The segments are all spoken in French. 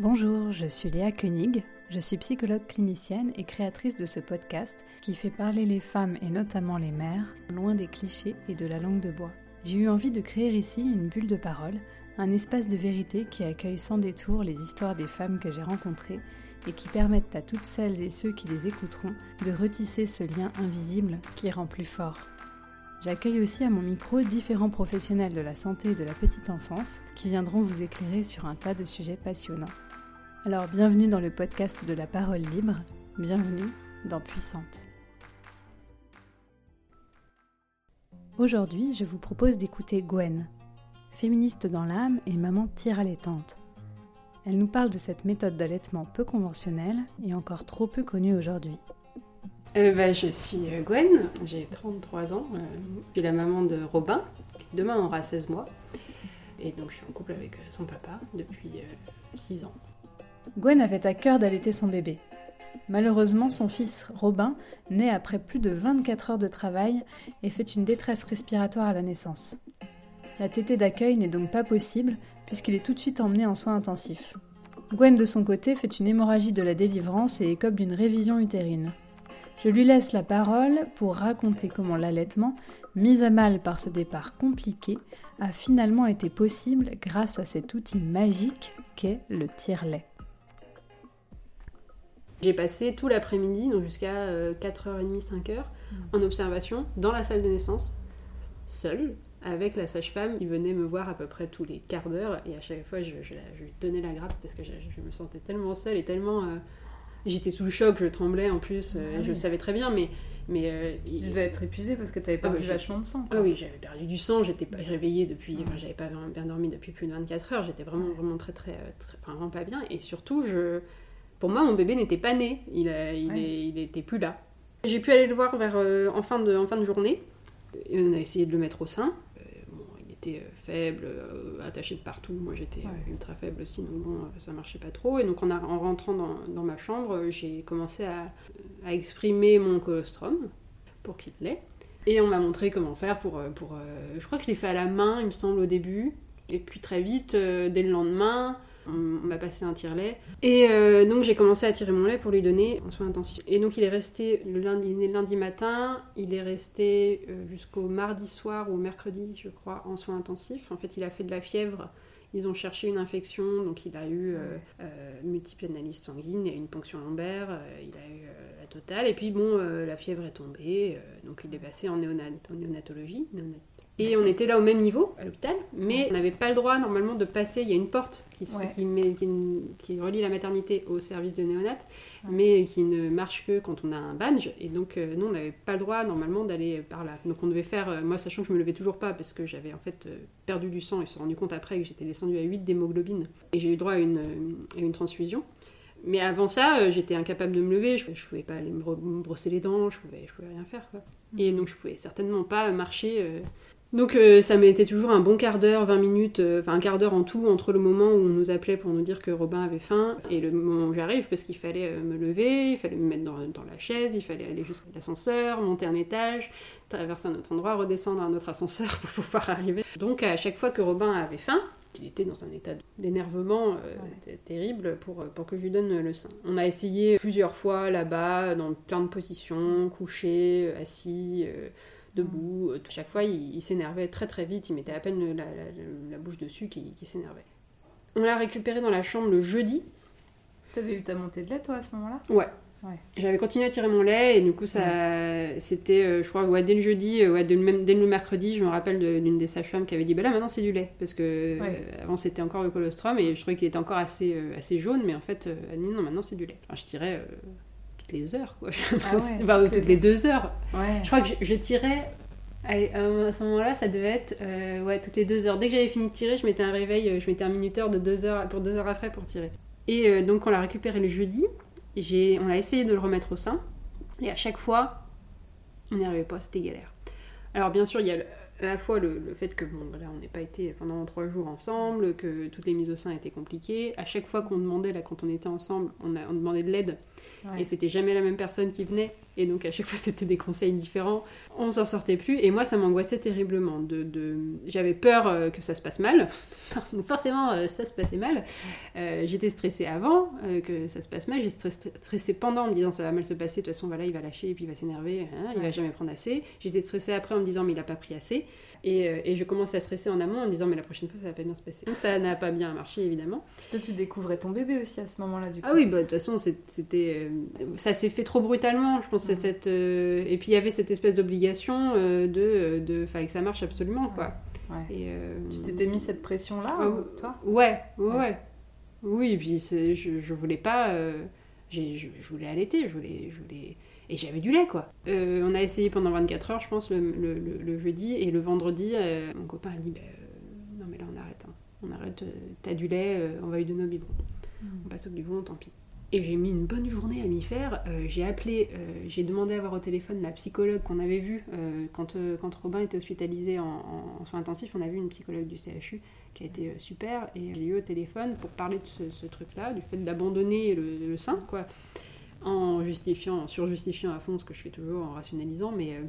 Bonjour, je suis Léa Koenig, je suis psychologue clinicienne et créatrice de ce podcast qui fait parler les femmes et notamment les mères loin des clichés et de la langue de bois. J'ai eu envie de créer ici une bulle de parole, un espace de vérité qui accueille sans détour les histoires des femmes que j'ai rencontrées et qui permettent à toutes celles et ceux qui les écouteront de retisser ce lien invisible qui rend plus fort. J'accueille aussi à mon micro différents professionnels de la santé et de la petite enfance qui viendront vous éclairer sur un tas de sujets passionnants. Alors bienvenue dans le podcast de la parole libre, bienvenue dans Puissante. Aujourd'hui, je vous propose d'écouter Gwen, féministe dans l'âme et maman tire allaitante. Elle nous parle de cette méthode d'allaitement peu conventionnelle et encore trop peu connue aujourd'hui. Euh, bah, je suis euh, Gwen, j'ai 33 ans, euh, je suis la maman de Robin, qui demain aura 16 mois. Et donc je suis en couple avec son papa depuis 6 ans. Gwen avait à cœur d'allaiter son bébé. Malheureusement, son fils Robin naît après plus de 24 heures de travail et fait une détresse respiratoire à la naissance. La tétée d'accueil n'est donc pas possible puisqu'il est tout de suite emmené en soins intensifs. Gwen de son côté fait une hémorragie de la délivrance et écope d'une révision utérine. Je lui laisse la parole pour raconter comment l'allaitement, mis à mal par ce départ compliqué, a finalement été possible grâce à cet outil magique qu'est le tire-lait. J'ai passé tout l'après-midi, donc jusqu'à 4h30, 5h, mm. en observation dans la salle de naissance, seule, avec la sage-femme qui venait me voir à peu près tous les quarts d'heure. Et à chaque fois, je, lui tenais la grappe parce que je, me sentais tellement seule et tellement. Euh, j'étais sous le choc, je tremblais en plus, euh, ah je le savais très bien, mais. mais euh, tu devais être épuisée parce que tu avais ah perdu vachement de sang. Ah oui, j'avais perdu du sang, j'étais pas réveillée depuis. Enfin, j'avais pas bien dormi depuis plus de 24 heures, j'étais vraiment, vraiment très, très, très, Enfin, vraiment pas bien. Et surtout, je pour moi, mon bébé n'était pas né, il, il, était plus là. J'ai pu aller le voir vers, euh, en, fin de, en fin de journée. Et on a essayé de le mettre au sein. Euh, il était euh, faible, attaché de partout. Moi, j'étais ultra faible aussi, donc bon, ça marchait pas trop. Et donc, en, en rentrant dans, ma chambre, j'ai commencé à, exprimer mon colostrum pour qu'il l'ait. Et on m'a montré comment faire pour. pour je crois que je l'ai fait à la main, il me semble, au début. Et puis très vite, dès le lendemain, on m'a passé un tire-lait. Et euh, donc j'ai commencé à tirer mon lait pour lui donner en soins intensifs. Et donc il est resté le lundi, matin, il est resté euh, jusqu'au mardi soir ou mercredi, je crois, en soins intensifs. En fait, il a fait de la fièvre. Ils ont cherché une infection, donc il a eu euh, multiples analyses sanguines, et une ponction lombaire, il a eu la totale. Et puis bon, la fièvre est tombée, donc il est passé en, néonatologie, et on était là au même niveau à l'hôpital, mais on n'avait pas le droit normalement de passer. Il y a une porte qui, qui, relie la maternité au service de néonat, mais qui ne marche que quand on a un badge. Et donc, euh, nous, on n'avait pas le droit normalement d'aller par là. Donc, on devait faire, euh, moi, sachant que je me levais toujours pas parce que j'avais en fait euh, perdu du sang et je me suis rendu compte après que j'étais descendue à 8 d'hémoglobine et j'ai eu droit à une, une transfusion. Mais avant ça, j'étais incapable de me lever, je, ne pouvais pas aller me, brosser les dents, je pouvais, je pouvais rien faire. Quoi. Et donc, je pouvais certainement pas marcher donc euh, ça m'était toujours un bon quart d'heure, 20 minutes, euh, enfin un quart d'heure en tout entre le moment où on nous appelait pour nous dire que Robin avait faim et le moment où j'arrive parce qu'il fallait euh, me lever, il fallait me mettre dans, la chaise, il fallait aller jusqu'à l'ascenseur, monter un étage, traverser un autre endroit, redescendre à un autre ascenseur pour pouvoir arriver. Donc à chaque fois que Robin avait faim, il était dans un état d'énervement terrible pour, pour que je lui donne le sein. On a essayé plusieurs fois là-bas, dans plein de positions, couché, assis debout. Euh, chaque fois, il, s'énervait très très vite. Il mettait à peine la, bouche dessus qui, s'énervait. On l'a récupéré dans la chambre le jeudi. T'avais eu ta montée de lait toi à ce moment-là? Ouais. J'avais continué à tirer mon lait et du coup ça c'était euh, je crois ouais, dès le jeudi euh, ouais, dès, le dès le mercredi je me rappelle d'une des sages-femmes qui avait dit bah là maintenant c'est du lait parce que avant c'était encore le colostrum et je trouvais qu'il était encore assez assez jaune mais en fait elle dit non maintenant c'est du lait. je tirais les heures, quoi. Ah enfin, toutes, les... deux heures. Je crois que je, tirais. Allez, à ce moment-là, ça devait être euh, ouais, toutes les deux heures. Dès que j'avais fini de tirer, je mettais un réveil, euh, je mettais un minuteur de deux heures pour deux heures après pour tirer. Et euh, donc, on l'a récupéré le jeudi. J'ai, on a essayé de le remettre au sein. Et à chaque fois, on n'y arrivait pas, c'était galère. Alors, bien sûr, il y a à la fois le, fait que bon voilà on n'ait pas été pendant trois jours ensemble, que toutes les mises au sein étaient compliquées. À chaque fois qu'on demandait là quand on était ensemble, on, a, on demandait de l'aide. Et c'était jamais la même personne qui venait Et donc à chaque fois c'était des conseils différents. On s'en sortait plus et moi ça m'angoissait terriblement. De, de... J'avais peur euh, que ça se passe mal. donc forcément euh, ça se passait mal. Euh, j'étais stressée avant que ça se passe mal. J'ai stressé, stressé pendant en me disant ça va mal se passer. De toute façon voilà il va lâcher et puis il va s'énerver. Hein, il va jamais prendre assez. J'étais stressée après en me disant mais il a pas pris assez. Et, et, je commence à stresser en amont en me disant mais la prochaine fois ça va pas bien se passer. Ça n'a pas bien marché évidemment. Toi tu découvrais ton bébé aussi à ce moment-là du coup. Ah oui bah de toute façon c'était ça s'est fait trop brutalement. Je pense cette euh, et puis il y avait cette espèce d'obligation euh, de de enfin que ça marche absolument quoi. Et, euh, tu t'étais mis cette pression là ah, toi? ouais, ouais, Oui et puis je, je voulais pas je, je, voulais allaiter je voulais je voulais et j'avais du lait quoi. on a essayé pendant 24 heures je pense le, le, le, jeudi et le vendredi mon copain a dit bah, non mais là on arrête hein. on arrête t'as du lait on va lui donner au biberon. Mm. On passe au biberon tant pis. Et j'ai mis une bonne journée à m'y faire. Euh, j'ai appelé, euh, j'ai demandé à voir au téléphone la psychologue qu'on avait vue euh, quand, quand Robin était hospitalisé en, soins intensifs. On a vu une psychologue du CHU qui a été super. Et j'ai eu au téléphone pour parler de ce, truc-là, du fait d'abandonner le, sein, quoi, en justifiant, en surjustifiant à fond ce que je fais toujours, en rationalisant. Mais,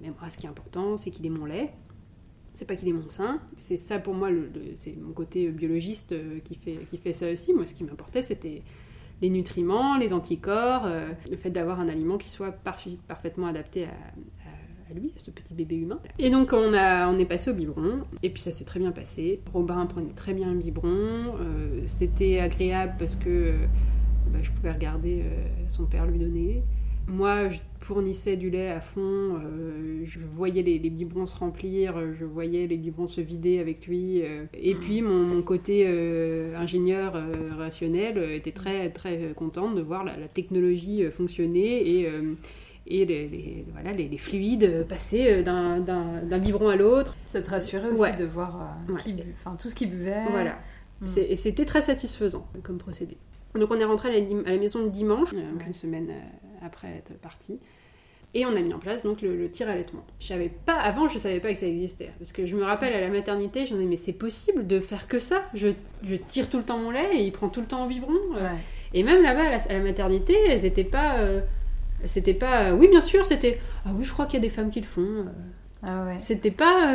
mais moi, ce qui est important, c'est qu'il ait mon lait. C'est pas qu'il ait mon sein. C'est ça pour moi, c'est mon côté biologiste qui fait, qui fait ça aussi. Moi, ce qui m'importait, c'était les nutriments, les anticorps, euh, le fait d'avoir un aliment qui soit parfaitement adapté à, lui, à ce petit bébé humain. Et donc on, a, on est passé au biberon, et puis ça s'est très bien passé. Robin prenait très bien le biberon, euh, c'était agréable parce que euh, bah, je pouvais regarder son père lui donner. Moi, je fournissais du lait à fond, euh, je voyais les, biberons se remplir, je voyais les biberons se vider avec lui. Euh. et puis, mon, côté euh, ingénieur rationnel était très, très contente de voir la, technologie fonctionner et et les, voilà, les, fluides passer d'un biberon à l'autre. Ça te rassurait aussi de voir tout ce qu'il buvait. Voilà. Mm. Et c'était très satisfaisant comme procédé. Donc on est rentré à la, maison le dimanche, donc une semaine après être partie. Et on a mis en place donc le, tir allaitement. Je savais pas avant, je savais pas que ça existait parce que je me rappelle à la maternité, je me disais mais c'est possible de faire que ça? Je, je, tire tout le temps mon lait et il prend tout le temps en biberon. Euh. Et même là-bas à, la, maternité, elles étaient pas, euh, c'était pas, oui bien sûr, c'était ah oui je crois qu'il y a des femmes qui le font. Euh. Ah ouais. C'était pas,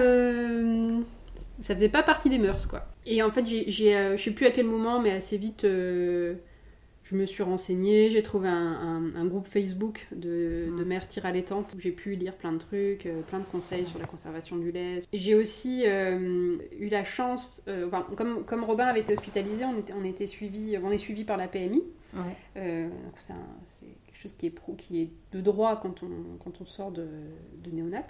ça faisait pas partie des mœurs quoi. Et en fait j'ai, je sais plus à quel moment mais assez vite je me suis renseignée, j'ai trouvé un, groupe Facebook de, de mères tir allaitantes où j'ai pu lire plein de trucs, euh, plein de conseils sur la conservation du lait. J'ai aussi euh, eu la chance, euh, comme, comme Robin avait été hospitalisé, on, était, on, était suivi, on est suivi par la PMI. c'est quelque chose qui est, pro, qui est de droit quand on, quand on sort de, de néonat.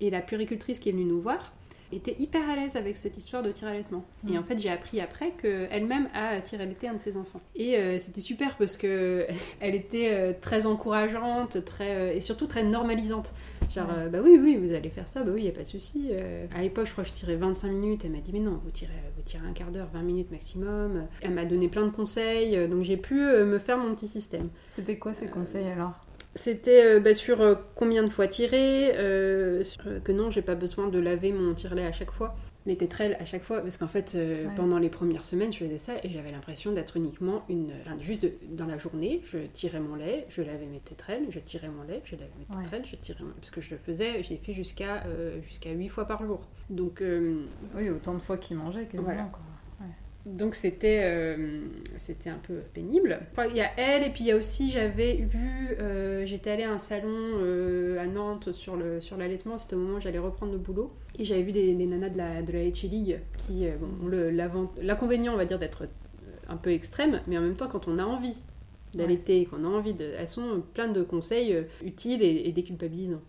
Et la puricultrice qui est venue nous voir, était hyper à l'aise avec cette histoire de tir allaitement. Et mm. en fait, j'ai appris après qu'elle-même a tiré allaité un de ses enfants. Et euh, c'était super parce que elle était euh, très encourageante, très euh, et surtout très normalisante. Genre, bah oui, oui, vous allez faire ça, bah oui, y a pas de souci. À l'époque, je crois que je tirais 25 minutes. Elle m'a dit, mais non, vous tirez, vous tirez un quart d'heure, 20 minutes maximum. Elle m'a donné plein de conseils, donc j'ai pu me faire mon petit système. C'était quoi ces conseils alors? C'était euh, bah, sur euh, combien de fois tirer, euh, que non, j'ai pas besoin de laver mon tire-lait à chaque fois, mes tétrelles à chaque fois, parce qu'en fait, pendant les premières semaines, je faisais ça et j'avais l'impression d'être uniquement une. juste dans la journée, je tirais mon lait, je lavais mes tétrelles, je tirais mon lait, je lavais mes tétrelles, je tirais mon lait. Parce que je le faisais, j'ai fait jusqu'à jusqu'à 8 fois par jour. Donc. oui, autant de fois qu'il mangeait quasiment, quoi donc c'était euh, c'était un peu pénible. Il y a elle et puis il y a aussi j'avais vu euh, j'étais allée à un salon euh, à Nantes sur le sur l'allaitement c'était au moment où j'allais reprendre le boulot et j'avais vu des, nanas de la de la League qui ont l'inconvénient on va dire d'être un peu extrême mais en même temps quand on a envie d'allaiter qu'on a envie de elles sont pleines de conseils utiles et, déculpabilisants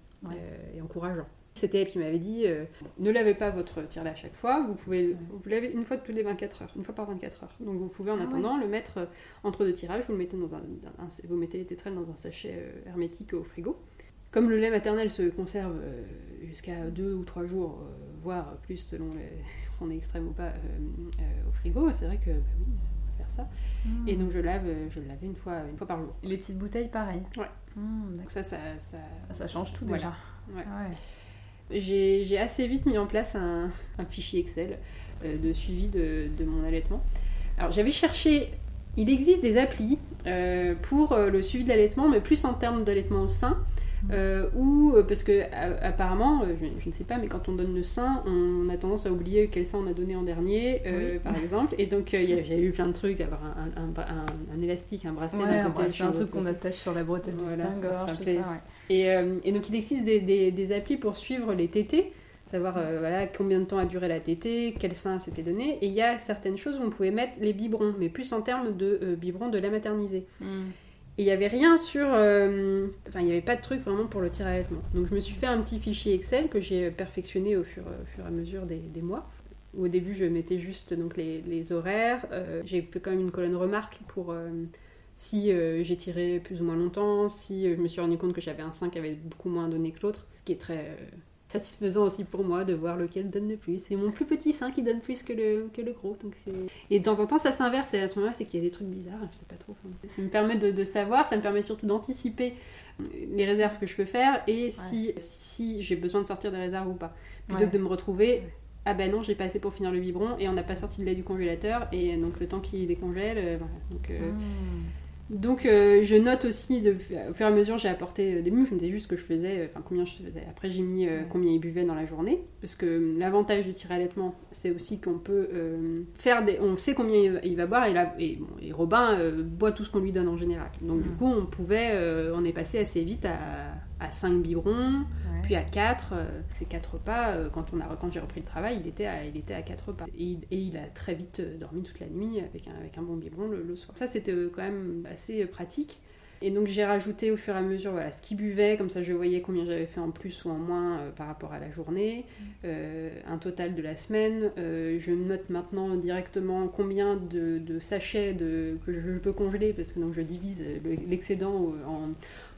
et encourageants. C'était elle qui m'avait dit euh, ne lavez pas votre tire-lait à chaque fois, vous pouvez vous lavez une fois toutes les 24 heures, une fois par 24 heures. Donc vous pouvez en ah attendant le mettre euh, entre deux tirages, vous le mettez dans un, vous mettez les tétrelles dans un sachet euh, hermétique au frigo. Comme le lait maternel se conserve jusqu'à deux ou trois jours, voire plus selon les, on est extrême ou pas au frigo, c'est vrai que bah oui, faire ça. Et hmm. donc je lave, je le lavais une fois, une fois par jour. Et les petites bouteilles, pareil. Ouais. Hmm, donc ça, ça, ça, ça, change tout déjà. Ouais. ouais j'ai assez vite mis en place un, fichier Excel euh, de suivi de, mon allaitement. Alors j'avais cherché, il existe des applis euh, pour euh, le suivi de l'allaitement, mais plus en termes d'allaitement au sein. Euh, ou euh, parce que apparemment, je, ne sais pas, mais quand on donne le sein, on, a tendance à oublier quel sein on a donné en dernier, par exemple. Et donc j'ai eu plein de trucs, avoir un, un, un, élastique, un bracelet C'est un truc qu'on attache sur la bretelle du sein-gorge, Et, et, donc il existe des, des, des applis pour suivre les tétés savoir euh, voilà, combien de temps a duré la tétée, quel sein s'était donné. Et il y a certaines choses où on pouvait mettre les biberons, mais plus en termes de euh, biberons de la maternisée. Hmm. Et il n'y avait rien sur. Euh, enfin, il n'y avait pas de truc vraiment pour le tir allaitement. Donc je me suis fait un petit fichier Excel que j'ai perfectionné au fur, fur, et à mesure des, mois. Au début, je mettais juste donc, les, horaires. j'ai fait quand même une colonne remarque pour si j'ai tiré plus ou moins longtemps, si je me suis rendu compte que j'avais un sein qui avait beaucoup moins donné que l'autre, ce qui est très satisfaisant aussi pour moi de voir lequel donne le plus. C'est mon plus petit sein qui donne plus que le, que le gros. Donc et de temps en temps, ça s'inverse. Et à ce moment-là, c'est qu'il y a des trucs bizarres. Je sais pas trop. Ça me permet de, savoir, ça me permet surtout d'anticiper les réserves que je peux faire et si, si j'ai besoin de sortir des réserves ou pas. Plutôt que de me retrouver. Ah ben non, j'ai pas assez pour finir le biberon et on n'a pas sorti de lait du congélateur et donc le temps qu'il décongèle, euh, voilà. Donc, euh, hmm. Donc euh, je note aussi, de, au fur et à mesure, j'ai apporté euh, des mouches, je me disais juste ce que je faisais, enfin combien je faisais. Après j'ai mis euh, combien ils buvaient dans la journée, parce que l'avantage du tir allaitement, c'est aussi qu'on peut faire des... On sait combien il va, boire, et, là, et, Robin boit tout ce qu'on lui donne en général. Donc du mm. coup, on pouvait, on est passé assez vite à, à 5 biberons, puis à 4, euh, ces 4 repas, euh, quand, on a, quand j'ai repris le travail, il était à, il était à 4 repas. Et, il a très vite euh, dormi toute la nuit avec un, avec un bon biberon le, soir. Ça, c'était quand même assez pratique. Et donc j'ai rajouté au fur et à mesure voilà, ce qu'il buvait, comme ça je voyais combien j'avais fait en plus ou en moins par rapport à la journée, mm. un total de la semaine. je note maintenant directement combien de, de sachets de, que je peux congeler, parce que donc je divise l'excédent en,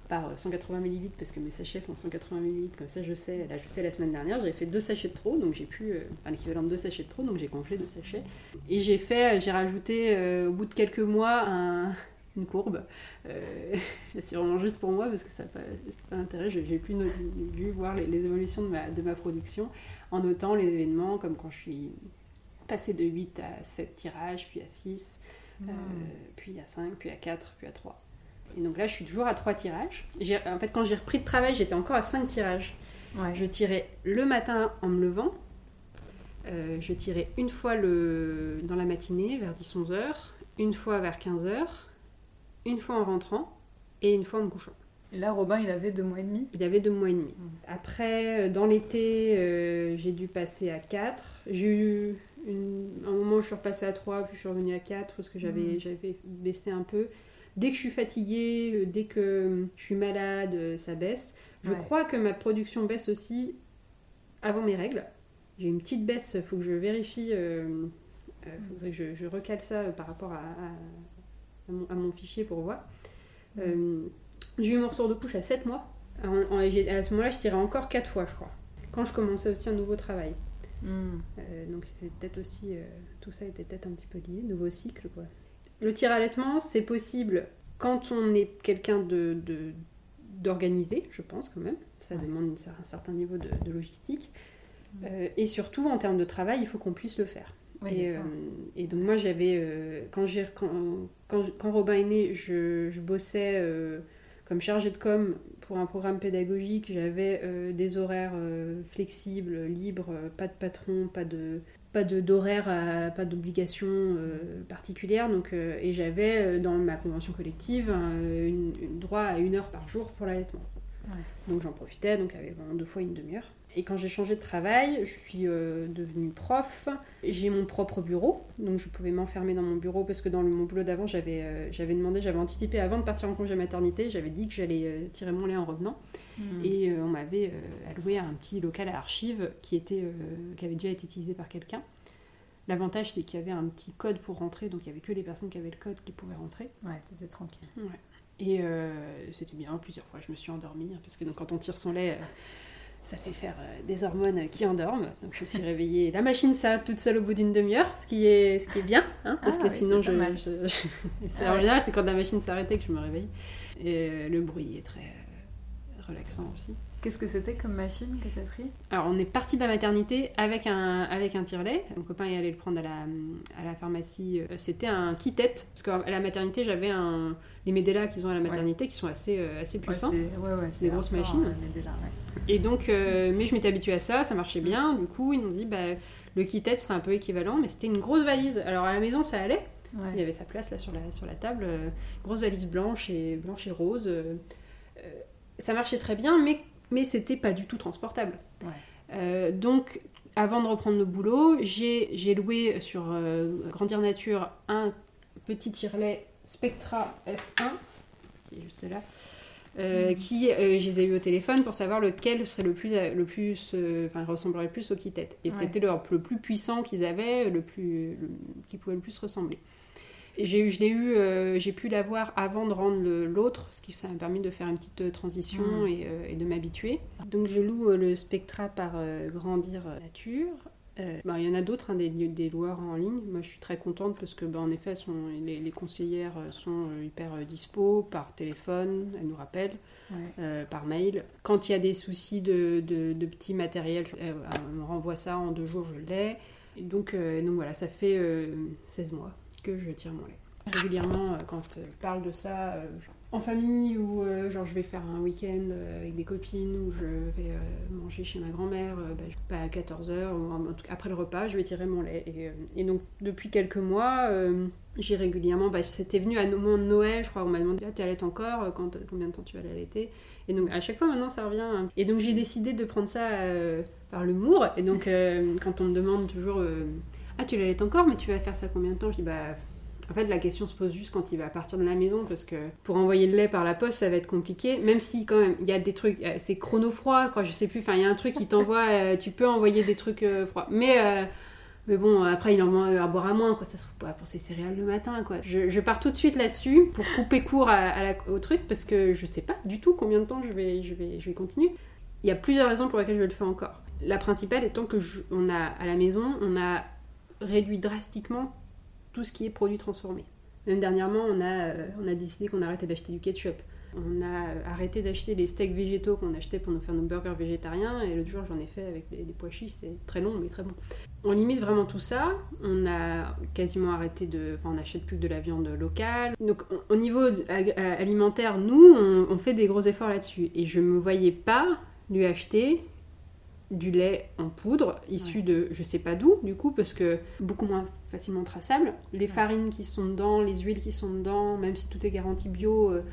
par 180 ml parce que mes sachets font 180 ml, comme ça je sais. Là, je sais la semaine dernière, j'avais fait deux sachets de trop, donc j'ai pu, euh, l'équivalent de deux sachets de trop, donc j'ai congelé deux sachets. Et j'ai fait, j'ai rajouté euh, au bout de quelques mois une courbe. Euh, c'est vraiment juste pour moi parce que ça n'a pas, pas d'intérêt. J'ai plus vu voir les, évolutions de ma, de ma production en notant les événements comme quand je suis passée de 8 à 7 tirages, puis à 6, mmh. puis à 5, puis à 4, puis à 3. Et donc là, je suis toujours à trois tirages. En fait, quand j'ai repris de travail, j'étais encore à cinq tirages. Je tirais le matin en me levant. Euh, je tirais une fois le... dans la matinée, vers 10-11 heures, une fois vers 15 heures, une fois en rentrant et une fois en me couchant. Et là, Robin, il avait deux mois et demi? Il avait deux mois et demi. Mmh. Après, euh, dans l'été, euh, j'ai dû passer à 4. J'ai eu un moment où je suis repassée à 3, puis je suis revenue à 4 parce que j'avais mmh. baissé un peu. Dès que je suis fatiguée, euh, dès que je suis malade, euh, ça baisse. Je crois que ma production baisse aussi avant mes règles. J'ai une petite baisse, il faut que je vérifie, euh, faudrait que je, recale ça par rapport à, mon, fichier pour voir. j'ai eu mon retour de couche à 7 mois. à ce moment-là, je tirais encore 4 fois, je crois. Quand je commençais aussi un nouveau travail. Hmm. donc c'était peut-être aussi, tout ça était peut-être un petit peu lié, nouveau cycle quoi. Le tir allaitement, c'est possible quand on est quelqu'un de, d'organisé, je pense quand même. Ça demande un certain niveau de, logistique. Euh, et surtout, en termes de travail, il faut qu'on puisse le faire. et, euh, et, donc moi, j'avais... Euh, quand, quand, quand, Robin est né, je, je bossais comme chargée de com pour un programme pédagogique. J'avais des horaires flexibles, libres, pas de patron, pas de, pas d'horaire, pas d'obligation euh, particulière. Donc, euh, et j'avais euh, dans ma convention collective une, droit à une heure par jour pour l'allaitement. Donc j'en profitais, donc avec deux fois une demi-heure. Et quand j'ai changé de travail, je suis devenue prof. J'ai mon propre bureau, donc je pouvais m'enfermer dans mon bureau parce que dans mon boulot d'avant, j'avais j'avais demandé, j'avais anticipé avant de partir en congé maternité, j'avais dit que j'allais tirer mon lait en revenant. Hmm. Et on m'avait alloué un petit local à archives qui, était, qui avait déjà été utilisé par quelqu'un. L'avantage, c'est qu'il y avait un petit code pour rentrer, donc il n'y avait que les personnes qui avaient le code qui pouvaient rentrer. Ouais, c'était tranquille. Et euh, c'était bien, plusieurs fois je me suis endormie, hein, parce que donc, quand on tire son lait, euh, ça fait faire euh, des hormones qui endorment. Donc je me suis réveillée. La machine s'arrête toute seule au bout d'une demi-heure, ce, qui est, ce qui est bien, hein, parce ah que sinon je. c'est en c'est quand la machine s'arrêtait que je me réveille. Et le bruit est très relaxant aussi. Qu'est-ce que c'était comme machine que tu as pris? Alors, on est parti de la maternité avec un, avec un tire-lait. Mon copain est allé le prendre à la, à la pharmacie. Euh, c'était un kit-tête. Parce qu'à la maternité, j'avais un, les Medela qu'ils ont à la maternité qui sont assez, euh, assez puissants. Ouais, c'est des grosses machines. Medela, Et donc, mais je m'étais habituée à ça, ça marchait bien. Du coup, ils m'ont dit, bah, le kit-tête serait un peu équivalent, mais c'était une grosse valise. Alors, à la maison, ça allait. Il y avait sa place là sur la, sur la table. grosse valise blanche et, blanche et rose ça marchait très bien, mais, mais c'était pas du tout transportable. Euh, donc, avant de reprendre le boulot, j'ai loué sur euh, Grandir Nature un petit tirelet Spectra S1, qui est juste là, euh, mm. qui, je les ai eu au téléphone pour savoir lequel serait le plus, le plus enfin, ressemblerait le plus au kit-tête. Et c'était le, le, plus puissant qu'ils avaient, le plus, qui pouvait le plus ressembler j'ai je l'ai eu, euh, j'ai pu l'avoir avant de rendre l'autre, ce qui ça m'a permis de faire une petite euh, transition mm. euh, et, de m'habituer. Donc je loue le Spectra par Grandir Nature. Bah, il y en a d'autres, hein, des, des, loueurs en ligne. Moi, je suis très contente parce que, bah, en effet, sont, les, conseillères sont hyper dispo par téléphone, elles nous rappellent, par mail. Quand il y a des soucis de, de, petits matériels, elles me renvoient ça en deux jours, je l'ai. Donc, donc voilà, ça fait 16 mois que je tire mon lait. Régulièrement, euh, quand je parle de ça euh, en famille ou euh, genre je vais faire un week-end avec des copines ou je vais manger chez ma grand-mère, bah, pas à 14h ou en tout cas après le repas, je vais tirer mon lait. Et, donc depuis quelques mois, j'ai régulièrement, bah, c'était venu à moment de Noël, je crois, on m'a demandé ah, tu allaites encore, combien de temps tu vas l'allaiter? Et donc à chaque fois maintenant ça revient. Hein. Et donc j'ai décidé de prendre ça par l'humour. Et donc quand on me demande toujours ah, tu l'allaites encore, mais tu vas faire ça combien de temps? Je dis Bah. En fait, la question se pose juste quand il va partir de la maison parce que pour envoyer le lait par la poste, ça va être compliqué. Même si, quand même, il y a des trucs, euh, c'est chronofroid, quoi, je sais plus. Enfin, il y a un truc qui t'envoie, euh, tu peux envoyer des trucs euh, froids. Mais, mais bon, après, il en à boire à moins, quoi. Ça se trouve pas pour ses céréales le matin, quoi. Je, pars tout de suite là-dessus pour couper court à, au truc parce que je sais pas du tout combien de temps je vais, je vais, je vais continuer. Il y a plusieurs raisons pour lesquelles je le fais encore. La principale étant que on a à la maison, on a réduit drastiquement tout ce qui est produit transformé. Même dernièrement, on a, euh, décidé qu'on arrêtait d'acheter du ketchup. On a arrêté d'acheter les steaks végétaux qu'on achetait pour nous faire nos burgers végétariens. Et l'autre jour, j'en ai fait avec des, pois chiches. C'était très long, mais très bon. On limite vraiment tout ça. On a quasiment arrêté de. Enfin, on n'achète plus que de la viande locale. Donc, au niveau alimentaire, nous, on, on fait des gros efforts là-dessus. Et je me voyais pas lui acheter du lait en poudre issu de je sais pas d'où du coup parce que beaucoup moins facilement traçable les farines qui sont dedans les huiles qui sont dedans même si tout est garanti bio euh,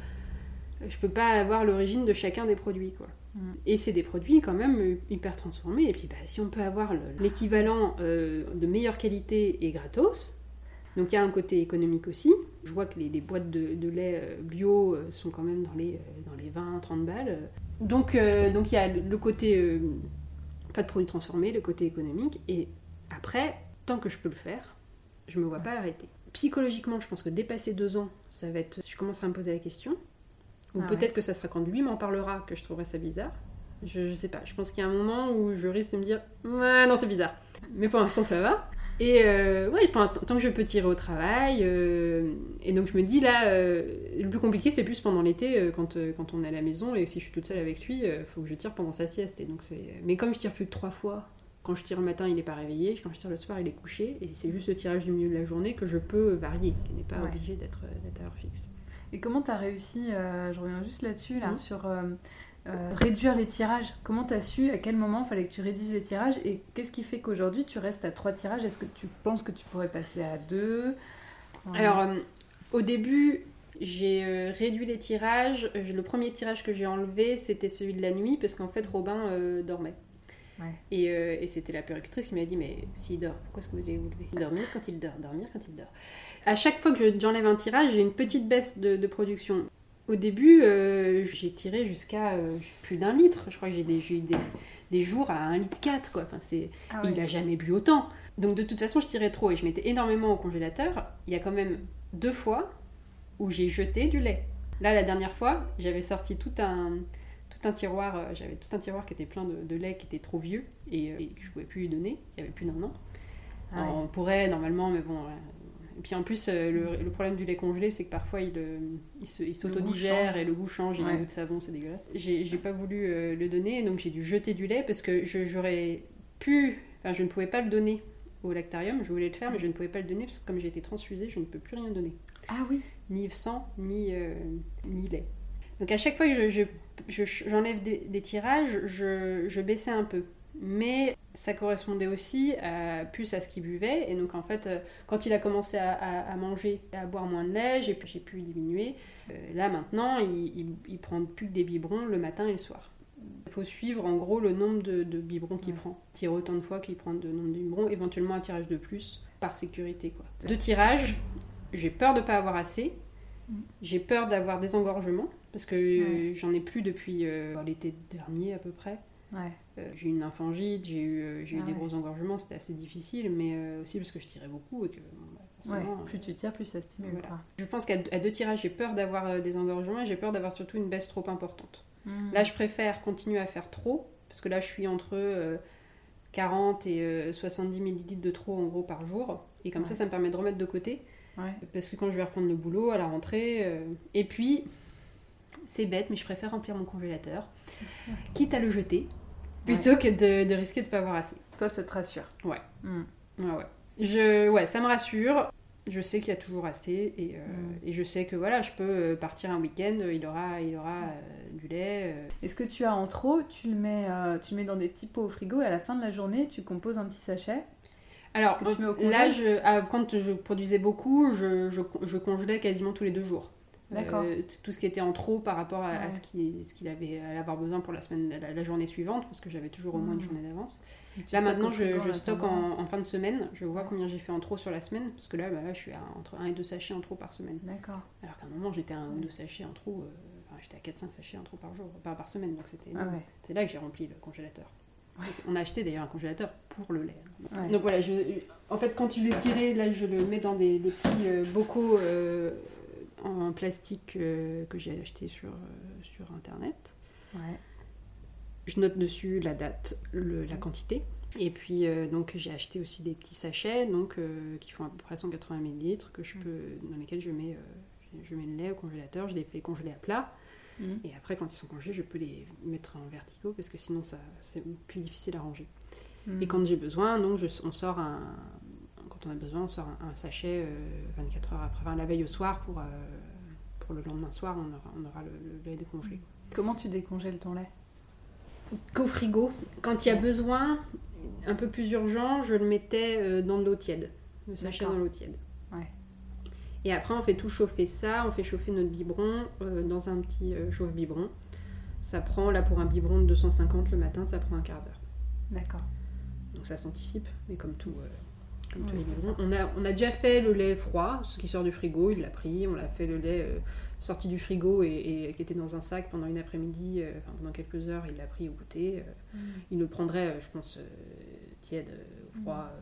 je peux pas avoir l'origine de chacun des produits quoi mm. et c'est des produits quand même euh, hyper transformés et puis bah, si on peut avoir l'équivalent euh, de meilleure qualité et gratos donc il y a un côté économique aussi. Je vois que les, boîtes de, lait bio sont quand même dans les, dans les 20-30 balles. Donc donc il y a le côté pas de produits transformés, le côté économique. Et après, tant que je peux le faire, je me vois pas arrêter. Psychologiquement, je pense que dépasser deux ans, ça va être. Je commencerai à me poser la question. Ou ah peut-être que ça sera quand lui m'en parlera que je trouverai ça bizarre. Je, je sais pas. Je pense qu'il y a un moment où je risque de me dire Ouais, non, c'est bizarre. Mais pour l'instant, ça va. Et euh, ouais, tant que je peux tirer au travail. Euh, et donc je me dis là, euh, le plus compliqué c'est plus pendant l'été quand, quand on est à la maison et si je suis toute seule avec lui, il faut que je tire pendant sa sieste. Et donc Mais comme je tire plus que trois fois, quand je tire le matin il n'est pas réveillé, quand je tire le soir il est couché. Et c'est juste le tirage du milieu de la journée que je peux varier, qui n'est pas obligé d'être à heure fixe. Et comment tu as réussi, je reviens juste là-dessus, là, mmh. sur euh, réduire les tirages Comment tu as su à quel moment il fallait que tu réduises les tirages Et qu'est-ce qui fait qu'aujourd'hui tu restes à trois tirages? Est-ce que tu penses que tu pourrais passer à deux? Alors, euh, au début, j'ai euh, réduit les tirages. Le premier tirage que j'ai enlevé, c'était celui de la nuit, parce qu'en fait, Robin dormait. Et, et c'était la péricultrice qui m'a dit Mais s'il dort, pourquoi est-ce que vous allez vous lever Dormir? Quand il dort, dormir quand il dort. À chaque fois que j'enlève un tirage, j'ai une petite baisse de, de production. Au début, euh, j'ai tiré jusqu'à euh, plus d'un litre. Je crois que j'ai eu des, des, jours à un litre 4. Quoi. Enfin, ah Il n'a jamais bu autant. Donc de toute façon, je tirais trop et je mettais énormément au congélateur. Il y a quand même deux fois où j'ai jeté du lait. Là, la dernière fois, j'avais sorti tout un, tout un tiroir. Euh, j'avais tout un tiroir qui était plein de, lait qui était trop vieux et, que je ne pouvais plus lui donner. Il y avait plus d'un an. Ah on pourrait normalement, mais bon, Et puis en plus, euh, le, le problème du lait congelé, c'est que parfois il, euh, il s'autodigère et le goût change, il y a un goût de savon, c'est dégueulasse. J'ai pas voulu euh, le donner, donc j'ai dû jeter du lait parce que j'aurais pu. Enfin, je ne pouvais pas le donner au lactarium, je voulais le faire, mais je ne pouvais pas le donner parce que comme j'ai été transfusée, je ne peux plus rien donner. Ah oui. Ni sang, ni, euh, ni lait. Donc à chaque fois que je- je- je- j'enlève des, des tirages, je, je baissais un peu. Mais ça correspondait aussi à, plus à ce qu'il buvait. Et donc en fait, euh, quand il a commencé à, à- à manger, à boire moins de lait, j'ai pu, j'ai pu diminuer. Euh, là maintenant, il, il, il prend plus que des biberons le matin et le soir. Il faut suivre en gros le nombre de, de biberons qu'il Ouais. prend. Tirer autant de fois qu'il prend de nombre de biberons, éventuellement un tirage de plus par sécurité. Quoi. Deux tirages, j'ai peur de pas avoir assez. Mm. J'ai peur d'avoir des engorgements parce que euh, j'en ai plus depuis euh, l'été dernier à peu près. Ouais. Euh, j'ai eu une lymphangite, j'ai eu, euh, j'ai eu Ah des ouais. gros engorgements, c'était assez difficile, mais euh, aussi parce que je tirais beaucoup et que bon, bah, Ouais. Plus tu tires, plus ça stimule. voilà. Je pense qu'à deux tirages, j'ai peur d'avoir des engorgements et j'ai peur d'avoir surtout une baisse trop importante. Mm. Là, je préfère continuer à faire trop, parce que là, je suis entre euh, 40 et euh, 70 millilitres de trop en gros par jour. Et comme Ouais. ça, ça me permet de remettre de côté. Parce que quand je vais reprendre le boulot, à la rentrée. Et puis, c'est bête, mais je préfère remplir mon congélateur, quitte à le jeter, plutôt que de, de risquer de pas avoir assez. Toi, ça te rassure. Ouais. Mm. Ouais, ouais. Je, ouais, ça me rassure. Je sais qu'il y a toujours assez et, euh, Mm. et je sais que voilà, je peux euh, partir un week-end, il aura, il aura euh, du lait. euh, Est-ce que tu as en trop, tu le, mets, euh, tu le mets dans des petits pots au frigo et à la fin de la journée, tu composes un petit sachet Alors, Que tu mets au congèle là, je, ah, quand je produisais beaucoup, je, je, je congelais quasiment tous les deux jours. D'accord. Euh, tout ce qui était en trop par rapport à, ce qu'il ce qu'il avait à avoir besoin pour la semaine, la, la journée suivante, parce que j'avais toujours au moins une Mm. journée d'avance. Là maintenant, je, je stocke en, en fin de semaine. Je vois Ouais. combien j'ai fait en trop sur la semaine, parce que là, bah, là je suis à entre 1 et 2 sachets en trop par semaine. D'accord. Alors qu'à un moment, j'étais à 1 ou Ouais. 2 sachets en trop, euh, enfin, j'étais à 4-5 sachets en trop par jour, par, par semaine, donc c'était Ah ouais. C'est là que j'ai rempli le congélateur. On a acheté d'ailleurs un congélateur pour le lait. Donc voilà, je, en fait, quand je l'ai tiré, là, je le mets dans des, des petits euh, bocaux euh, en plastique euh, que j'ai acheté sur, euh, sur internet. Ouais. Je note dessus la date, le- la quantité. Et puis, euh, donc, j'ai acheté aussi des petits sachets donc, euh, qui font à peu près 180 ml, que je Mm. peux, dans lesquels je mets, euh, je mets le lait au congélateur. Je les fais congeler à plat. Mhm. Et après, quand ils sont congelés, je peux les mettre en verticaux parce que sinon, ça, c'est plus difficile à ranger. Mm. Et quand j'ai besoin, donc je- on sort un, on a besoin, on sort un, un sachet euh, 24 heures après, enfin la veille au soir pour, euh, pour le lendemain soir, on aura, on aura le, le lait décongelé. Comment tu décongèles ton lait? Qu'au frigo, quand il y a besoin, un peu plus urgent, je le mettais euh, dans de l'eau tiède, le sachet dans l'eau tiède. Ouais. Et après, on fait tout chauffer ça, on fait chauffer notre biberon euh, dans un petit euh, chauffe-biberon. Ça prend, là pour un biberon de 250 le matin, ça prend un quart d'heure. D'accord. Donc ça s'anticipe, mais comme tout, euh, comme tous Oui, les c'est biberons. On a, on a déjà fait le lait froid, ce qui sort du frigo, il l'a pris. On l'a fait le lait euh, sorti du frigo et, et qui était dans un sac pendant une après-midi, euh, enfin pendant quelques heures, il l'a pris au goûter. euh, il le prendrait, je pense, tiède, froid, euh,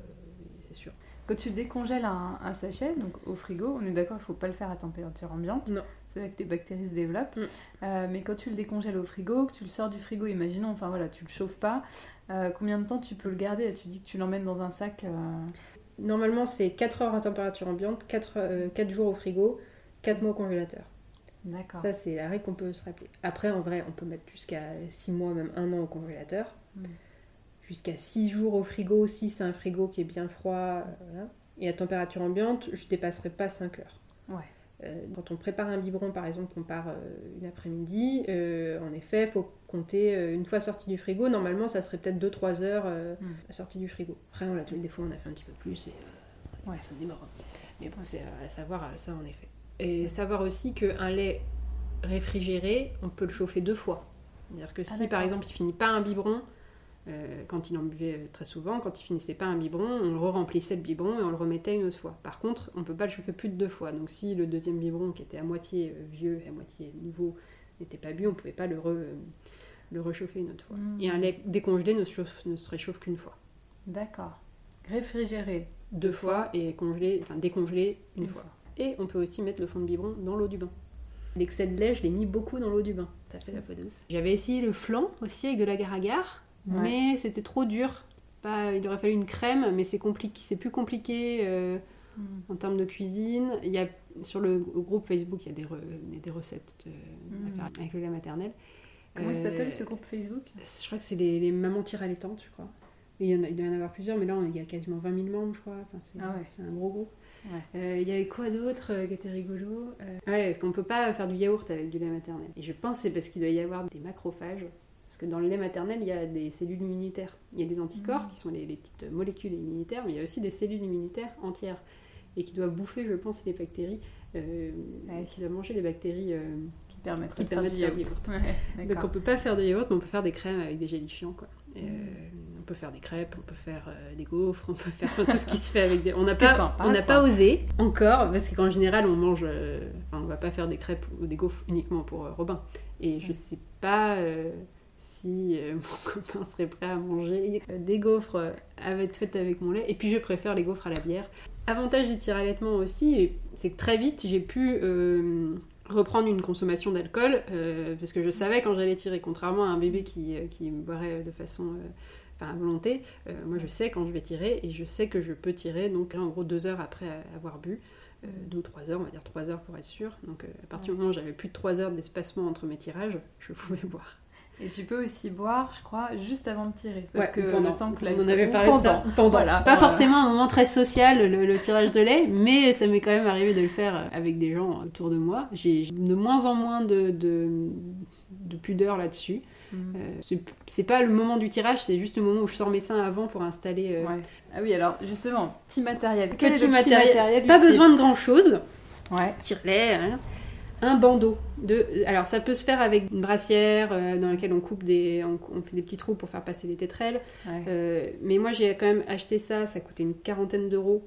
c'est sûr. Quand tu décongèles un, un sachet, donc au frigo, on est d'accord, il ne faut pas le faire à température ambiante. Non. C'est là que tes bactéries se développent. Mm. Euh, mais quand tu le décongèles au frigo, que tu le sors du frigo, imaginons, enfin voilà, tu le chauffes pas, euh, combien de temps tu peux le garder? Tu dis que tu l'emmènes dans un sac. euh, Normalement, c'est 4 heures à température ambiante, 4, jours au frigo, 4 mois au congélateur. D'accord. Ça, c'est la règle qu'on peut se rappeler. Après, en vrai, on peut mettre jusqu'à 6 mois, même 1 an au congélateur. Mm. Jusqu'à 6 jours au frigo, si c'est un frigo qui est bien froid. euh, voilà. Et à température ambiante, je dépasserai pas 5 heures. Ouais. Euh, quand on prépare un biberon, par exemple, qu'on part euh, une après-midi, euh, en effet, il faut compter une fois sorti du frigo. Normalement, ça serait peut-être 2-3 heures Mm. à sortie du frigo. Après, on l'a des fois, on a fait un petit peu plus et Ouais. ça démarre. Mais bon, c'est à savoir ça, en effet. Et savoir aussi qu'un lait réfrigéré, on peut le chauffer deux fois. C'est-à-dire que si, d'accord. par exemple, il finit pas un biberon, euh, quand il en buvait très souvent, quand il finissait pas un biberon, on le remplissait le biberon et on le remettait une autre fois. Par contre, on peut pas le chauffer plus de deux fois. Donc si le deuxième biberon, qui était à moitié euh, vieux et à moitié nouveau, n'était pas bu, on pouvait pas le, re- le réchauffer une autre fois. Mm. Et un lait décongelé ne se, chauffe- ne se réchauffe qu'une fois. D'accord. Réfrigéré. Deux fois et congelé, enfin décongelé une, Une fois. Et on peut aussi mettre le fond de biberon dans l'eau du bain. L'excès de lait, je l'ai mis beaucoup dans l'eau du bain. Ça fait la peau douce. J'avais essayé le flan aussi avec de l'agar-agar, Ouais. mais c'était trop dur. Pas, il aurait fallu une crème, mais c'est compliqué, c'est plus compliqué. euh, En termes de cuisine, il y a, sur le groupe Facebook, il y a des, des recettes de, avec le lait maternel. Comment il s'appelle ce groupe Facebook? Je crois que c'est les, mamans tire allaitantes, je crois. Il, y en a, il doit y en avoir plusieurs, mais là, il y a quasiment 20 000 membres, je crois. Enfin, c'est ah un gros groupe. Euh, il y avait quoi d'autre euh, qui était rigolo? Euh, Ouais, est-ce qu'on peut pas faire du yaourt avec du lait maternel Et je pense c'est parce qu'il doit y avoir des macrophages. Que dans le lait maternel, il y a des cellules immunitaires. Il y a des anticorps mmh. qui sont les, petites molécules immunitaires, mais il y a aussi des cellules immunitaires entières et qui doivent bouffer, je pense, les bactéries. Euh, qui doivent manger des bactéries qui permettent, de, faire du yaourt. Donc on peut pas faire de yaourt, mais on peut faire des crèmes avec des gélifiants. Quoi. Mmh on peut faire des crêpes, on peut faire euh, des gaufres, on peut faire tout ce qui se fait avec des. On n'a pas, on n'a pas osé encore parce qu'en général on mange. Euh, enfin, on va pas faire des crêpes ou des gaufres uniquement pour euh, Robin. Et je sais pas si mon copain serait prêt à manger des gaufres avec, faites avec mon lait. Et puis je préfère les gaufres à la bière. Avantage du tir allaitement aussi, c'est que très vite j'ai pu reprendre une consommation d'alcool parce que je savais quand j'allais tirer, contrairement à un bébé qui, qui boirait de façon enfin à volonté, euh, moi je sais quand je vais tirer et je sais que je peux tirer donc en gros deux heures après avoir bu. Euh, deux ou trois heures, on va dire trois heures pour être sûr. Donc euh, à partir du moment où j'avais plus de trois heures d'espacement entre mes tirages, je pouvais boire. Et tu peux aussi boire, je crois, juste avant de tirer. Parce que pendant, le temps que la... On avait parlé pendant, Voilà, Pas forcément un moment très social, le, tirage de lait, mais ça m'est quand même arrivé de le faire avec des gens autour de moi. J'ai de moins en moins de, de, de pudeur là-dessus. Euh, c'est pas le moment du tirage, c'est juste le moment où je sors mes seins avant pour installer. Euh, ah oui, alors justement, petit matériel. petit, matériel, Pas besoin de grand chose. Ouais. Tire-lait. Hein. Un bandeau. De... Alors ça peut se faire avec une brassière euh, dans laquelle on coupe des, on, fait des petits trous pour faire passer des tétrelles. mais moi j'ai quand même acheté ça, ça coûtait une quarantaine d'euros.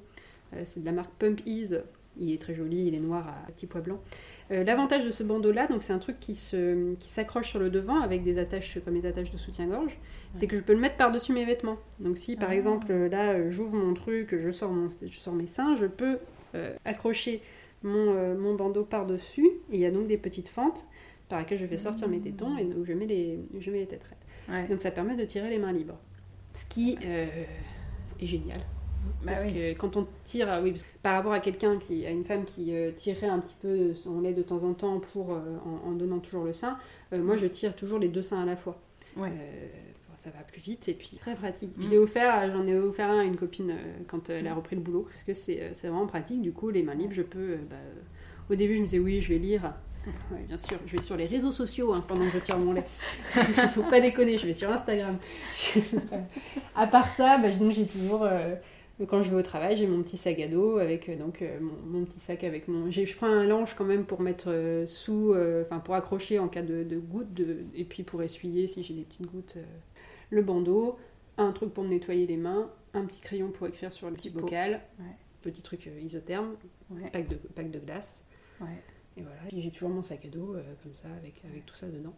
c'est de la marque Pump Ease. Il est très joli, il est noir à petits pois blancs. Euh, l'avantage de ce bandeau-là, donc c'est un truc qui se, qui s'accroche sur le devant avec des attaches comme les attaches de soutien-gorge, c'est que je peux le mettre par-dessus mes vêtements. Donc si par ah. exemple là euh, j'ouvre mon truc, je sors, mon, je sors mes seins, je peux euh, accrocher mon, mon bandeau par-dessus. Et il y a donc des petites fentes par lesquelles je vais sortir mes tétons et où je mets les, je mets les tétrelles. Donc ça permet de tirer les mains libres. Ce qui est génial. Bah parce que quand on tire, oui, par rapport à quelqu'un qui, à une femme qui euh, tirerait un petit peu son lait de temps en temps pour, euh, en, donnant toujours le sein, euh, moi je tire toujours les deux seins à la fois. Ça va plus vite et puis très pratique. Mm. Je l'ai offert, j'en ai offert un à une copine quand elle a repris le boulot parce que c'est vraiment pratique. Du coup, les mains libres, je peux. Bah, au début, je me disais oui, je vais lire. Bien sûr, je vais sur les réseaux sociaux hein, pendant que je tire mon lait. Faut pas déconner, je vais sur Instagram. à part ça, bah, j'ai toujours quand je vais au travail, j'ai mon petit sac à dos avec euh, donc euh, mon, petit sac avec mon. Je prends un linge quand même pour mettre euh, sous, enfin pour accrocher en cas de, de gouttes, de, et puis pour essuyer si j'ai des petites gouttes, le bandeau, un truc pour me nettoyer les mains, un petit crayon pour écrire sur le petit bocal, petit truc isotherme, pack, de, pack de glace. Et voilà, j'ai toujours mon sac à dos comme ça avec, avec tout ça dedans.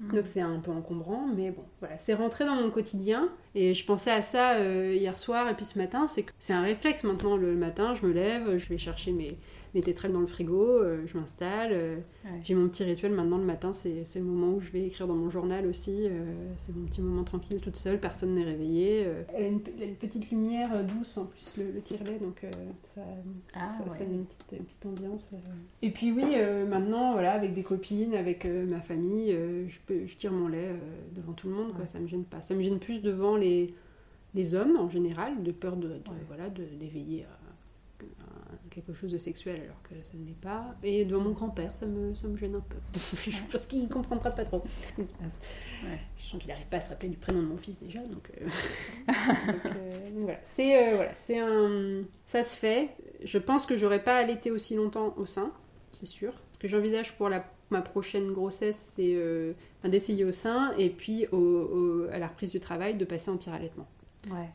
Mm. Donc c'est un peu encombrant, mais bon, voilà, c'est rentré dans mon quotidien. Et je pensais à ça euh, hier soir et puis ce matin, c'est que c'est un réflexe maintenant. Le matin, je me lève, je vais chercher mes, mes tétrelles dans le frigo, euh, je m'installe. Euh, j'ai mon petit rituel maintenant le matin, c'est le moment où je vais écrire dans mon journal aussi. Euh, c'est mon petit moment tranquille toute seule, personne n'est réveillé. Elle a, une, petite lumière douce en plus, le, le tire-lait, donc ça, ah, ça, une petite, une petite ambiance. Et puis oui, maintenant, voilà, avec des copines, avec ma famille, je, peux, je tire mon lait devant tout le monde, quoi, ça me gêne pas. Ça me gêne plus devant les, les hommes en général, de peur de, voilà, d'éveiller quelque chose de sexuel alors que ça ne l'est pas. Et devant mon grand-père, ça me, ça me gêne un peu. je pense qu'il ne comprendra pas trop ce qui se passe. Je sens qu'il n'arrive pas à se rappeler du prénom de mon fils déjà. Donc, euh, euh, voilà. C'est euh, voilà, c'est un... Ça se fait. Je pense que j'aurais pas allaité aussi longtemps au sein, c'est sûr. Ce que j'envisage pour la, ma prochaine grossesse, c'est d'essayer au sein et puis au, à la reprise du travail de passer en tir-allaitement.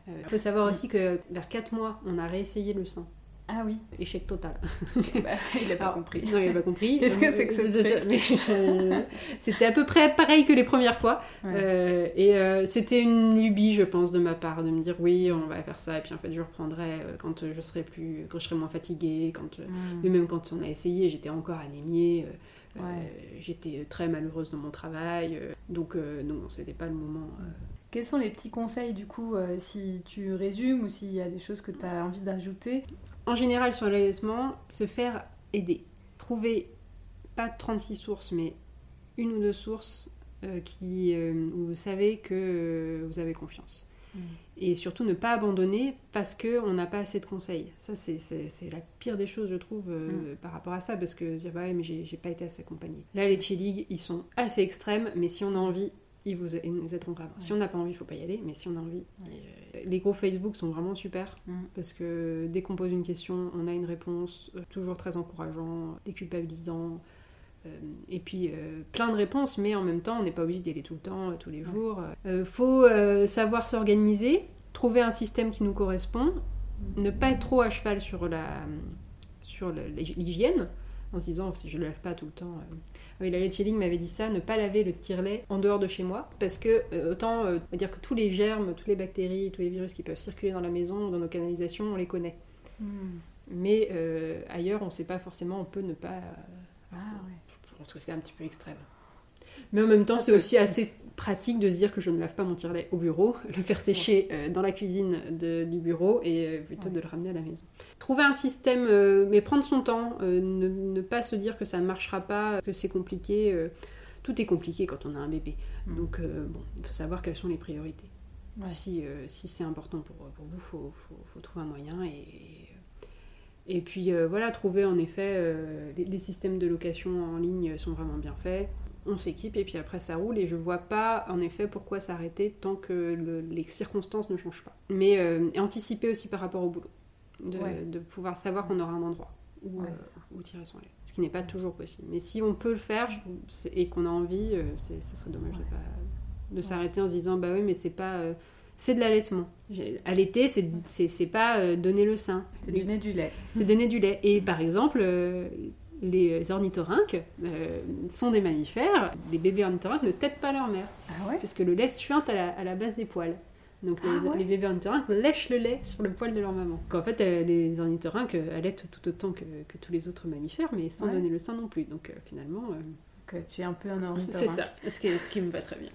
Il faut savoir aussi que vers 4 mois, on a réessayé le sein. Ah oui. Échec total. Bah, il n'a pas compris. Non, il n'a pas compris. Qu'est-ce que c'est que ce C'était à peu près pareil que les premières fois. Euh, et euh, c'était une lubie, je pense, de ma part, de me dire oui, on va faire ça, et puis en fait, je reprendrai euh, quand je serai plus, quand je serai moins fatiguée, quand, mm. mais même quand on a essayé, j'étais encore anémiée. J'étais très malheureuse dans mon travail, donc non, c'était pas le moment. Quels sont les petits conseils du coup, si tu résumes ou s'il y a des choses que tu as envie d'ajouter? En général, sur l'allaitement, se faire aider. Trouver pas 36 sources, mais une ou deux sources euh, qui, euh, où vous savez que euh, vous avez confiance. Mm. Et surtout ne pas abandonner parce qu'on n'a pas assez de conseils. Ça, c'est la pire des choses, je trouve, Mm. par rapport à ça, parce que dire, bah ouais, mais j'ai pas été assez accompagnée. Là, les League, ils sont assez extrêmes, mais si on a envie, ils, vous, ils nous aideront grave. Si on n'a pas envie, il faut pas y aller, mais si on a envie. et, euh, les groupes Facebook sont vraiment super, Mm. parce que dès qu'on pose une question, on a une réponse, euh, toujours très encourageant, déculpabilisant. Euh, et puis euh, plein de réponses, mais en même temps, on n'est pas obligé d'y aller tout le temps, tous les jours. Euh, faut savoir s'organiser, trouver un système qui nous correspond, ne pas être trop à cheval sur la sur l'hygiène, en se disant si je le lave pas tout le temps. euh. Oui, la Letcheling m'avait dit ça, ne pas laver le tire-lait en dehors de chez moi, parce que euh, autant euh, on va dire que tous les germes, toutes les bactéries, tous les virus qui peuvent circuler dans la maison, dans nos canalisations, on les connaît. Mm. Mais euh, ailleurs, on ne sait pas forcément, on peut ne pas. euh, Ah ouais. je pense que c'est un petit peu extrême. Mais en même temps, c'est aussi assez pratique de se dire que je ne lave pas mon tire-lait au bureau, le faire sécher euh, dans la cuisine de- du bureau et euh, plutôt Ouais. de le ramener à la maison. Trouver un système, euh, mais prendre son temps, ne, ne pas se dire que ça ne marchera pas, que c'est compliqué. tout est compliqué quand on a un bébé. Mm. Donc, bon, il faut savoir quelles sont les priorités. Ouais. Si, si c'est important pour, pour vous, il faut, faut, faut trouver un moyen. Et, et puis voilà, trouver en effet, les, les systèmes de location en ligne sont vraiment bien faits. On s'équipe et puis après ça roule. Et je vois pas en effet pourquoi s'arrêter tant que le- les circonstances ne changent pas. Mais euh, anticiper aussi par rapport au boulot. De, Ouais. de pouvoir savoir qu'on aura un endroit où, Ouais, euh, c'est ça. où tirer son lait. Ce qui n'est pas toujours possible. Mais si on peut le faire je- et qu'on a envie, euh, ça serait dommage de Ouais. pas de s'arrêter en se disant bah oui mais c'est pas euh, c'est de l'allaitement. Allaiter c'est pas euh, donner le sein. C'est du nez du lait. C'est donner du lait. Et par exemple, les ornithorynques euh, sont des mammifères. Les bébés ornithorynques ne têtent pas leur mère, Ah ouais parce que le lait suinte à la, à la base des poils. Donc les, Ah ouais. les bébés ornithorynques lèchent le lait sur le poil de leur maman. Qu'en fait, euh, les ornithorynques euh, allaitent tout autant que, que tous les autres mammifères, mais sans Ouais. donner le sein non plus. Donc euh, finalement, euh, Que tu es un peu un c'est ornithorynque. ça, ce qui, ce qui me va très bien.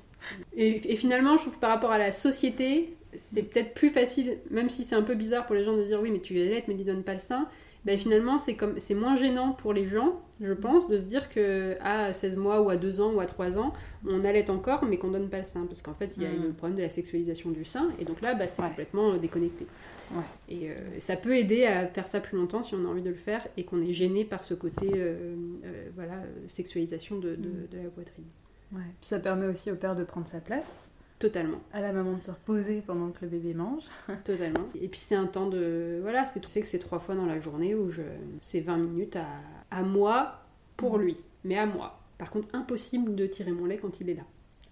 Et, et finalement, je trouve que par rapport à la société, c'est peut-être plus facile, même si c'est un peu bizarre pour les gens de dire oui, mais tu allaites, mais tu donnes pas le sein. Ben finalement, c'est comme c'est moins gênant pour les gens, je pense, de se dire que à 16 mois ou à 2 ans ou à 3 ans, on allait encore, mais qu'on donne pas le sein. Parce qu'en fait, il y a Mm. le problème de la sexualisation du sein, et donc là, bah, c'est Ouais. complètement euh, déconnecté. Ouais. Et euh, ça peut aider à faire ça plus longtemps si on a envie de le faire et qu'on est gêné par ce côté euh, euh, voilà, sexualisation de, de- Mm. de la poitrine. Ouais. Puis ça permet aussi au père de prendre sa place, Totalement, à la maman de se reposer pendant que le bébé mange. totalement. Et puis c'est un temps de... Voilà, c'est, tu sais que c'est trois fois dans la journée où je... c'est 20 minutes à, à moi pour lui, mais à moi. Par contre, impossible de tirer mon lait quand il est là.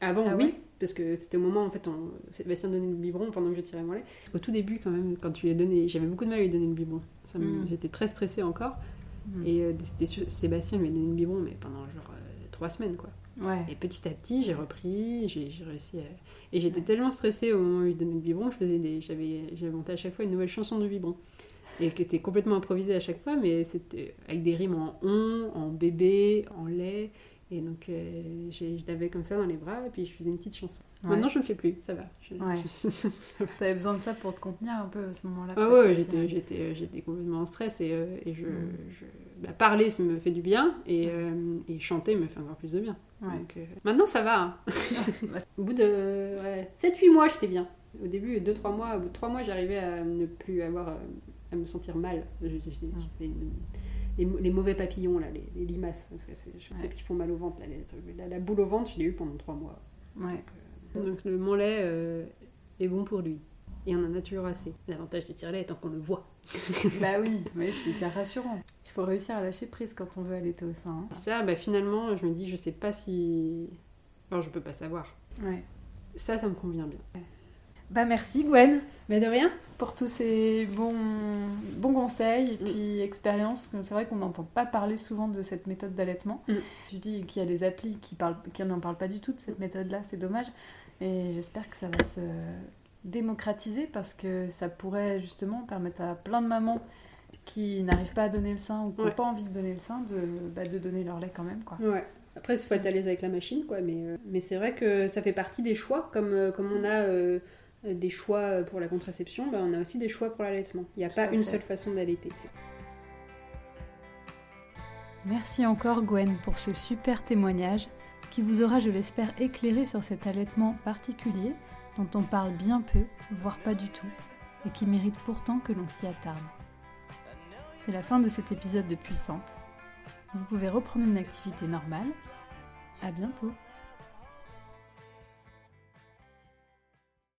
Avant, Ah oui, ouais parce que c'était au moment, en fait, on... Sébastien donnait le biberon pendant que je tirais mon lait. Au tout début, quand même, quand tu lui as donné... J'avais beaucoup de mal à lui donner le biberon. Ça me- Mm. J'étais très stressée encore. Mm. Et euh, c'était Sébastien lui a donné le biberon, mais pendant genre euh, trois semaines, quoi. Et petit à petit, j'ai repris, j'ai réussi à... Et j'étais tellement stressée au moment où il donnait le biberon, je faisais des... J'avais j'avais monté à chaque fois une nouvelle chanson de biberon. Et qui était complètement improvisée à chaque fois, mais c'était avec des rimes en on, en bébé, en lait. Et donc, euh, je l'avais comme ça dans les bras, et puis je faisais une petite chanson. Ouais. Maintenant, je le fais plus, ça va. Ouais. T'avais besoin de ça pour te contenir un peu à ce moment-là. Ah ouais, j'étais, j'étais, euh, j'étais complètement en stress et, euh, et je, Mm. je- bah, parler ça me fait du bien et, euh, et chanter me fait encore plus de bien. Ouais. Donc, maintenant ça va. hein. au bout de ouais, 7-8 mois, j'étais bien. Au début, 2-3 mois, au bout de 3 mois, j'arrivais à ne plus avoir, à me sentir mal. J'avais une- les, les mauvais papillons, là, les, les limaces, parce que c'est Ouais. qui font mal au ventre. Là, les- la, la boule au ventre, je l'ai eu pendant 3 mois. Ouais. Donc le mon lait euh, est bon pour lui. Et on en a toujours assez. L'avantage du tire-lait étant qu'on le voit. bah oui, mais c'est hyper rassurant. Il faut réussir à lâcher prise quand on veut allaiter au sein. hein. Ça, bah, finalement, je me dis, je sais pas si. Alors, je peux pas savoir. Ouais. Ça, ça me convient bien. Bah merci Gwen Mais de rien pour tous ces bons, bons conseils et Mm. puis expériences. C'est vrai qu'on n'entend pas parler souvent de cette méthode d'allaitement. Mm. Tu dis qu'il y a des applis qui, parlent, qui n'en parlent pas du tout de cette méthode-là, c'est dommage. Et j'espère que ça va se démocratiser parce que ça pourrait justement permettre à plein de mamans qui n'arrivent pas à donner le sein ou qui n'ont Ouais. pas envie de donner le sein de, bah, de donner leur lait quand même. Quoi. Ouais. Après, il faut être à l'aise avec la machine, quoi. Mais, euh, mais c'est vrai que ça fait partie des choix, comme, euh, comme on a euh, des choix pour la contraception, ben, on a aussi des choix pour l'allaitement. Il n'y a pas une seule façon d'allaiter. Merci encore Gwen pour ce super témoignage qui vous aura, je l'espère, éclairé sur cet allaitement particulier dont on parle bien peu, voire pas du tout, et qui mérite pourtant que l'on s'y attarde. C'est la fin de cet épisode de Puissante. Vous pouvez reprendre une activité normale. À bientôt